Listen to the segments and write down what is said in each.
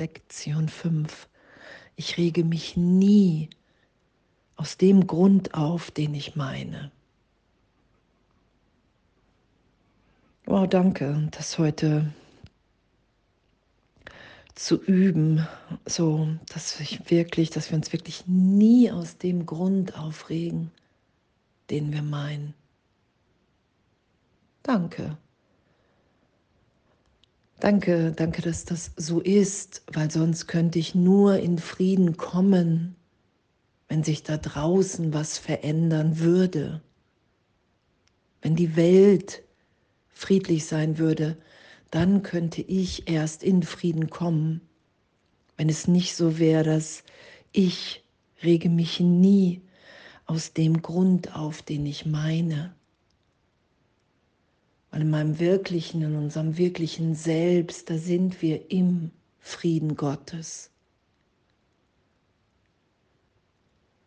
Lektion 5. Ich rege mich nie aus dem Grund auf, den ich meine. Wow, danke, das heute zu üben, so dass ich wirklich, dass wir uns wirklich nie aus dem Grund aufregen, den wir meinen. Danke. Danke, danke, dass das so ist, weil sonst könnte ich nur in Frieden kommen, wenn sich da draußen was verändern würde, wenn die Welt friedlich sein würde, dann könnte ich erst in Frieden kommen. Wenn es nicht so wäre, dass ich rege mich nie aus dem Grund auf, den ich meine. Weil in meinem wirklichen, in unserem wirklichen Selbst, da sind wir im Frieden Gottes.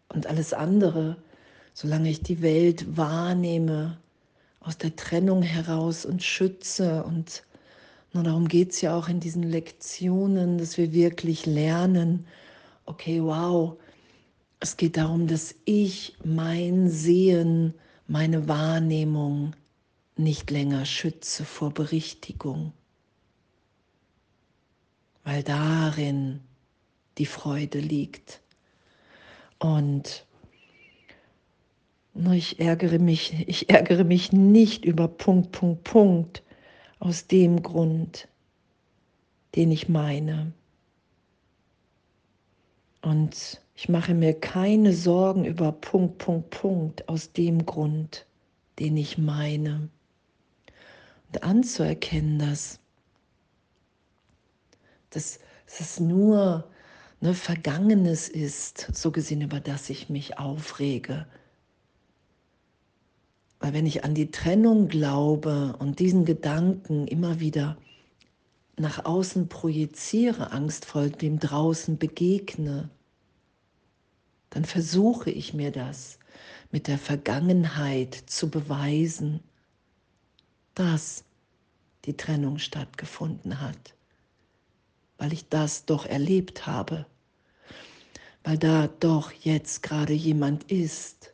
Und alles andere, solange ich die Welt wahrnehme, aus der Trennung heraus und schütze und und darum geht es ja auch in diesen Lektionen, dass wir wirklich lernen, okay, wow, es geht darum, dass ich mein Sehen, meine Wahrnehmung nicht länger schütze vor Berichtigung, weil darin die Freude liegt. Und ich ärgere mich, ich ärgere mich nicht über Punkt, Punkt, Punkt, aus dem Grund, den ich meine. Und ich mache mir keine Sorgen über Punkt, Punkt, Punkt aus dem Grund, den ich meine. Anzuerkennen, dass, dass, dass es nur ne, Vergangenes ist, so gesehen, über das ich mich aufrege, weil wenn ich an die Trennung glaube und diesen Gedanken immer wieder nach außen projiziere, angstvoll dem draußen begegne, dann versuche ich mir das mit der Vergangenheit zu beweisen, dass die Trennung stattgefunden hat, weil ich das doch erlebt habe, weil da doch jetzt gerade jemand ist,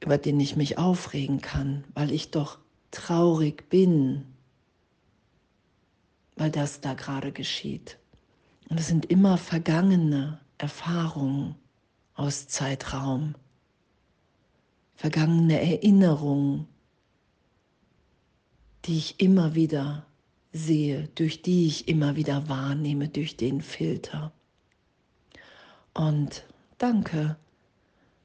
über den ich mich aufregen kann, weil ich doch traurig bin, weil das da gerade geschieht. Und es sind immer vergangene Erfahrungen aus Zeitraum, vergangene Erinnerungen, die ich immer wieder sehe, durch die ich immer wieder wahrnehme, durch den Filter. Und danke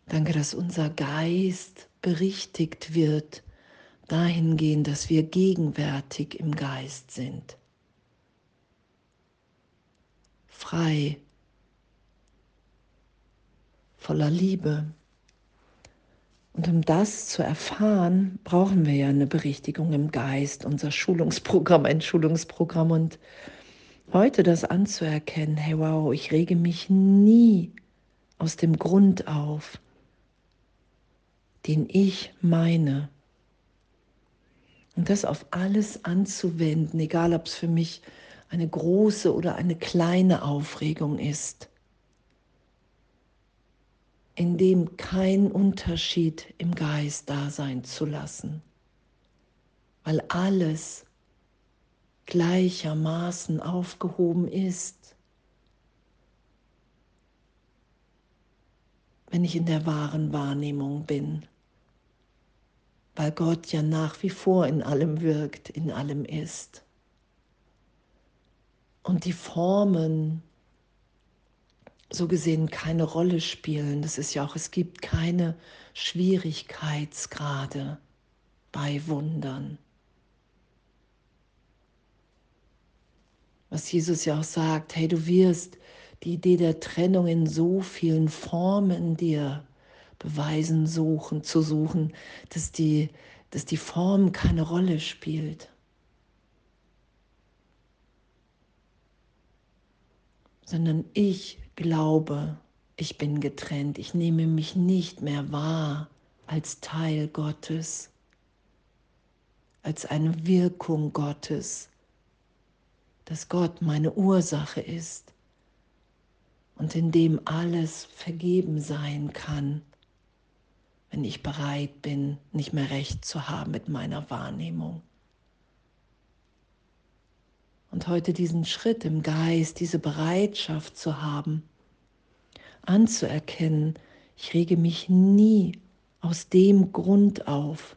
Danke, dass unser Geist berichtigt wird dahingehend, dass wir gegenwärtig im Geist sind. Frei, voller Liebe. Und um das zu erfahren, brauchen wir ja eine Berichtigung im Geist, unser Schulungsprogramm, ein Schulungsprogramm. Und heute das anzuerkennen, hey wow, ich rege mich nie aus dem Grund auf, den ich meine. Und das auf alles anzuwenden, egal ob es für mich eine große oder eine kleine Aufregung ist, in dem kein Unterschied im Geist da sein zu lassen, weil alles gleichermaßen aufgehoben ist. Wenn ich in der wahren Wahrnehmung bin weil Gott ja nach wie vor in allem wirkt, in allem ist. Und die Formen so gesehen keine Rolle spielen. Das ist ja auch, es gibt keine Schwierigkeitsgrade bei Wundern. Was Jesus ja auch sagt, hey, du wirst die Idee der Trennung in so vielen Formen dir beweisen, suchen, zu suchen, dass die, dass die Form keine Rolle spielt. Sondern ich glaube, ich bin getrennt, ich nehme mich nicht mehr wahr als Teil Gottes, als eine Wirkung Gottes, dass Gott meine Ursache ist und in dem alles vergeben sein kann, wenn ich bereit bin, nicht mehr recht zu haben mit meiner Wahrnehmung. Und heute diesen Schritt im Geist, diese Bereitschaft zu haben, anzuerkennen, ich rege mich nie aus dem Grund auf,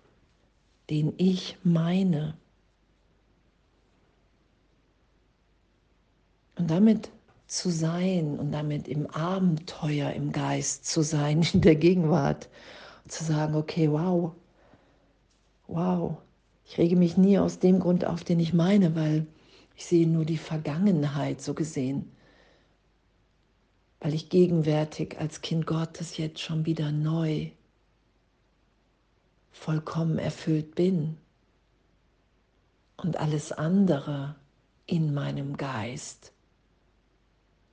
den ich meine. Und damit zu sein und damit im Abenteuer im Geist zu sein, in der Gegenwart, und zu sagen, okay, wow, wow, ich rege mich nie aus dem Grund auf, den ich meine, weil ich sehe nur die Vergangenheit so gesehen, weil ich gegenwärtig als Kind Gottes jetzt schon wieder neu, vollkommen erfüllt bin und alles andere in meinem Geist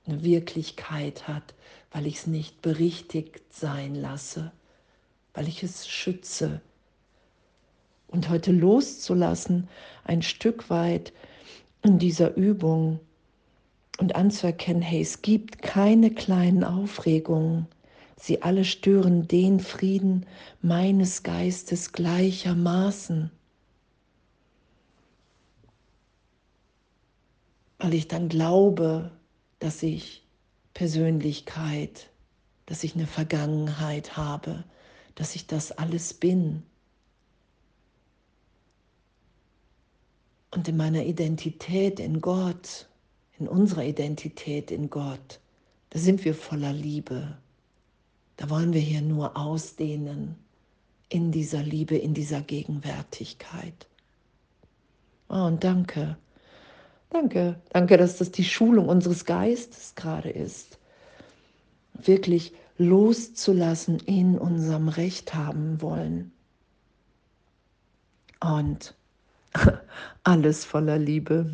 eine Wirklichkeit hat, weil ich es nicht berichtigt sein lasse, weil ich es schütze. Und heute loszulassen, ein Stück weit in dieser Übung und anzuerkennen, hey, es gibt keine kleinen Aufregungen. Sie alle stören den Frieden meines Geistes gleichermaßen. Weil ich dann glaube, dass ich Persönlichkeit, dass ich eine Vergangenheit habe, dass ich das alles bin. Und in meiner Identität in Gott, in unserer Identität in Gott, da sind wir voller Liebe. Da wollen wir hier nur ausdehnen in dieser Liebe, in dieser Gegenwärtigkeit. Oh, und danke, danke, danke, dass das die Schulung unseres Geistes gerade ist. Wirklich loszulassen in unserem Recht haben wollen. Und alles voller Liebe.